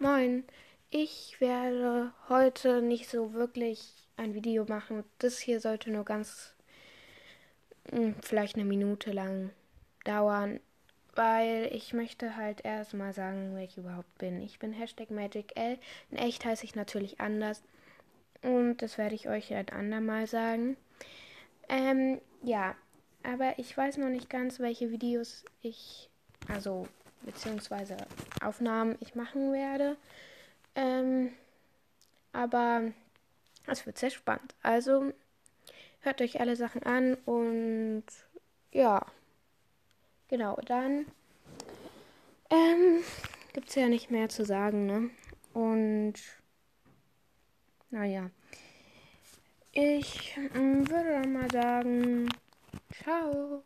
moin. Ich werde heute nicht so wirklich ein Video machen. Das hier sollte nur ganz hm, vielleicht eine Minute lang dauern, weil ich möchte halt erstmal sagen, wer ich überhaupt bin. Ich bin Hashtag MagicL. In echt heiße ich natürlich anders. Und das werde ich euch ein andermal sagen. Ähm, ja, aber ich weiß noch nicht ganz, welche Videos ich, also beziehungsweise Aufnahmen ich machen werde. Ähm, aber es wird sehr spannend. Also hört euch alle Sachen an und ja, genau, dann ähm, gibt es ja nicht mehr zu sagen, ne? Und naja, ich ähm, würde dann mal sagen, ciao.